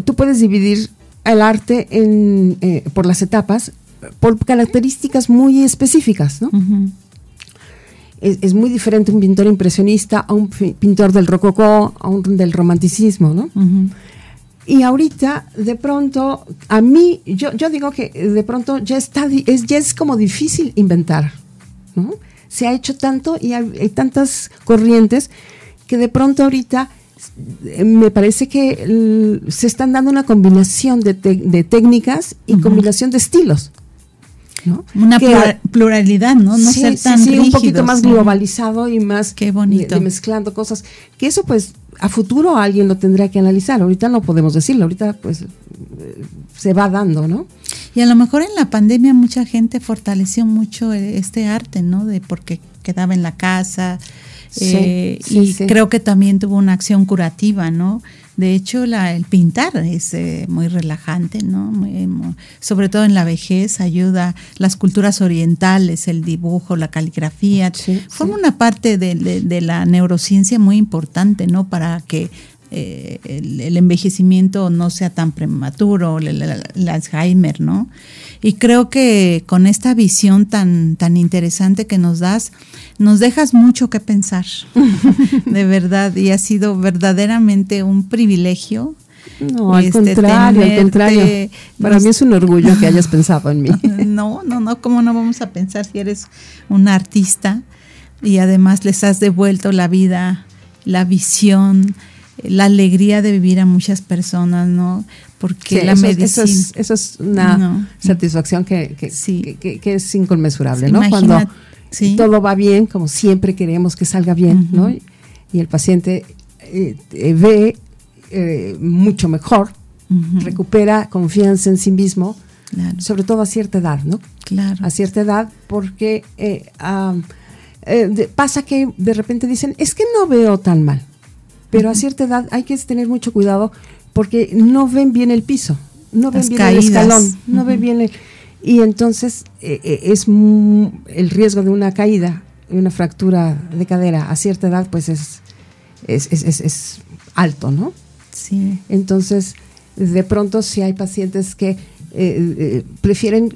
tú puedes dividir el arte en, eh, por las etapas, por características muy específicas, ¿no? Es, es muy diferente un pintor impresionista a un pintor del rococó, a un del romanticismo, ¿no? Y ahorita, de pronto, a mí, yo, yo digo que de pronto ya está, es, ya es como difícil inventar, ¿no? Se ha hecho tanto y hay, hay tantas corrientes que de pronto ahorita eh, me parece que se están dando una combinación de, te- de técnicas y combinación de estilos, ¿no? Una Que plura- pluralidad, ¿no? No sí, ser sí, tan sí, un poquito más globalizado y más Qué bonito. de- de mezclando cosas. Que eso pues a futuro alguien lo tendrá que analizar. Ahorita no podemos decirlo, ahorita pues eh, se va dando, ¿no? Y a lo mejor en la pandemia mucha gente fortaleció mucho eh, este arte, ¿no? De porque quedaba en la casa. Sí, eh, sí, y sí. creo que también tuvo una acción curativa, ¿no? De hecho, la, el pintar es eh, muy relajante, ¿no? Muy, sobre todo en la vejez, ayuda las culturas orientales, el dibujo, la caligrafía, Sí, forma una parte de, de- de la neurociencia muy importante, ¿no? Para que eh, el, el envejecimiento no sea tan prematuro, el, el- el Alzheimer, ¿no? Y creo que con esta visión tan, tan interesante que nos das, nos dejas mucho que pensar, *laughs* de verdad, y ha sido verdaderamente un privilegio. No, al este, contrario, al contrario. Para Nos- mí es un orgullo que hayas pensado en mí. *laughs* no, no, no, ¿cómo no vamos a pensar si eres un artista y además les has devuelto la vida, la visión, la alegría de vivir a muchas personas, ¿no? Porque Sí, la eso, medicina... eso es, eso es una No. satisfacción que, que, Sí. que- es inconmensurable, ¿no? imagina- Cuando sí. todo va bien, como siempre queremos que salga bien. ¿no? Y, y el paciente eh, eh, ve eh, mucho mejor, recupera confianza en sí mismo, Claro, sobre todo a cierta edad, ¿no? claro. a cierta edad porque de- pasa que de repente dicen, es que no veo tan mal, pero a cierta edad hay que tener mucho cuidado porque no ven bien el piso, no ven Las bien caídas. el escalón, no ven bien el... Y entonces eh, eh, es el riesgo de una caída, una fractura de cadera a cierta edad, pues es, es, es- es- es alto, ¿no? Sí, Entonces, de pronto si hay pacientes que eh, eh, prefieren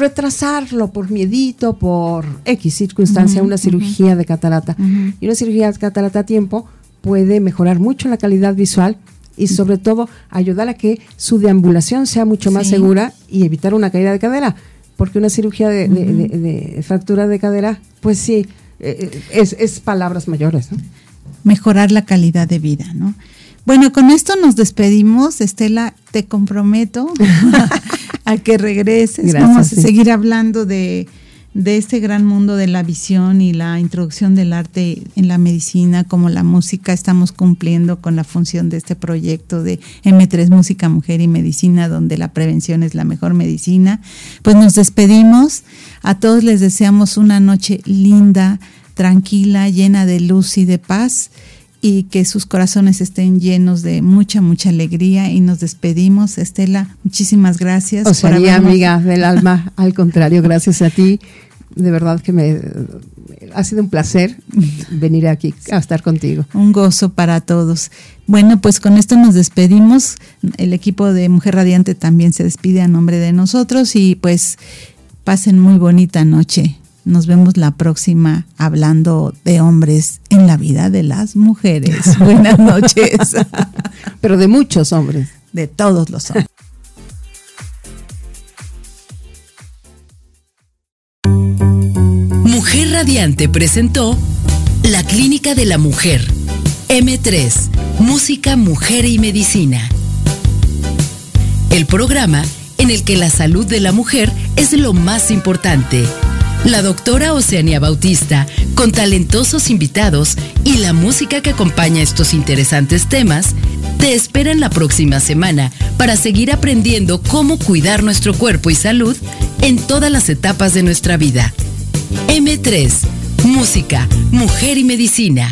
retrasarlo por miedito, por X circunstancia, una cirugía de catarata. Y una cirugía de catarata a tiempo puede mejorar mucho la calidad visual y sobre todo ayudar a que su deambulación sea mucho más Sí. segura y evitar una caída de cadera. Porque una cirugía de, de- de- de fractura de cadera, pues sí, eh, es, es palabras mayores. ¿no? mejorar la calidad de vida, ¿no? Bueno, con esto nos despedimos. Estela, te comprometo *laughs* a que regreses. Gracias, Vamos a sí. seguir hablando de, de este gran mundo de la visión y la introducción del arte en la medicina, como la música. Estamos cumpliendo con la función de este proyecto de M3 Música, Mujer y Medicina, donde la prevención es la mejor medicina. Pues nos despedimos. A todos les deseamos una noche linda, tranquila, llena de luz y de paz y que sus corazones estén llenos de mucha, mucha alegría y nos despedimos. Estela, muchísimas gracias. O sea, por habernos- amiga del alma, al contrario, gracias a ti. De verdad que me ha sido un placer venir aquí a estar contigo. Un gozo para todos. Bueno, pues con esto nos despedimos. El equipo de Mujer Radiante también se despide a nombre de nosotros y pues pasen muy bonita noche. Nos vemos la próxima hablando de hombres en la vida de las mujeres. *laughs* Buenas noches. Pero de muchos hombres. de todos los hombres. Mujer Radiante presentó La Clínica de la Mujer. M3, Música, Mujer y Medicina. El programa en el que la salud de la mujer es lo más importante. La doctora Oceania Bautista, con talentosos invitados y la música que acompaña estos interesantes temas, te esperan la próxima semana para seguir aprendiendo cómo cuidar nuestro cuerpo y salud en todas las etapas de nuestra vida. M3, Música, Mujer y Medicina.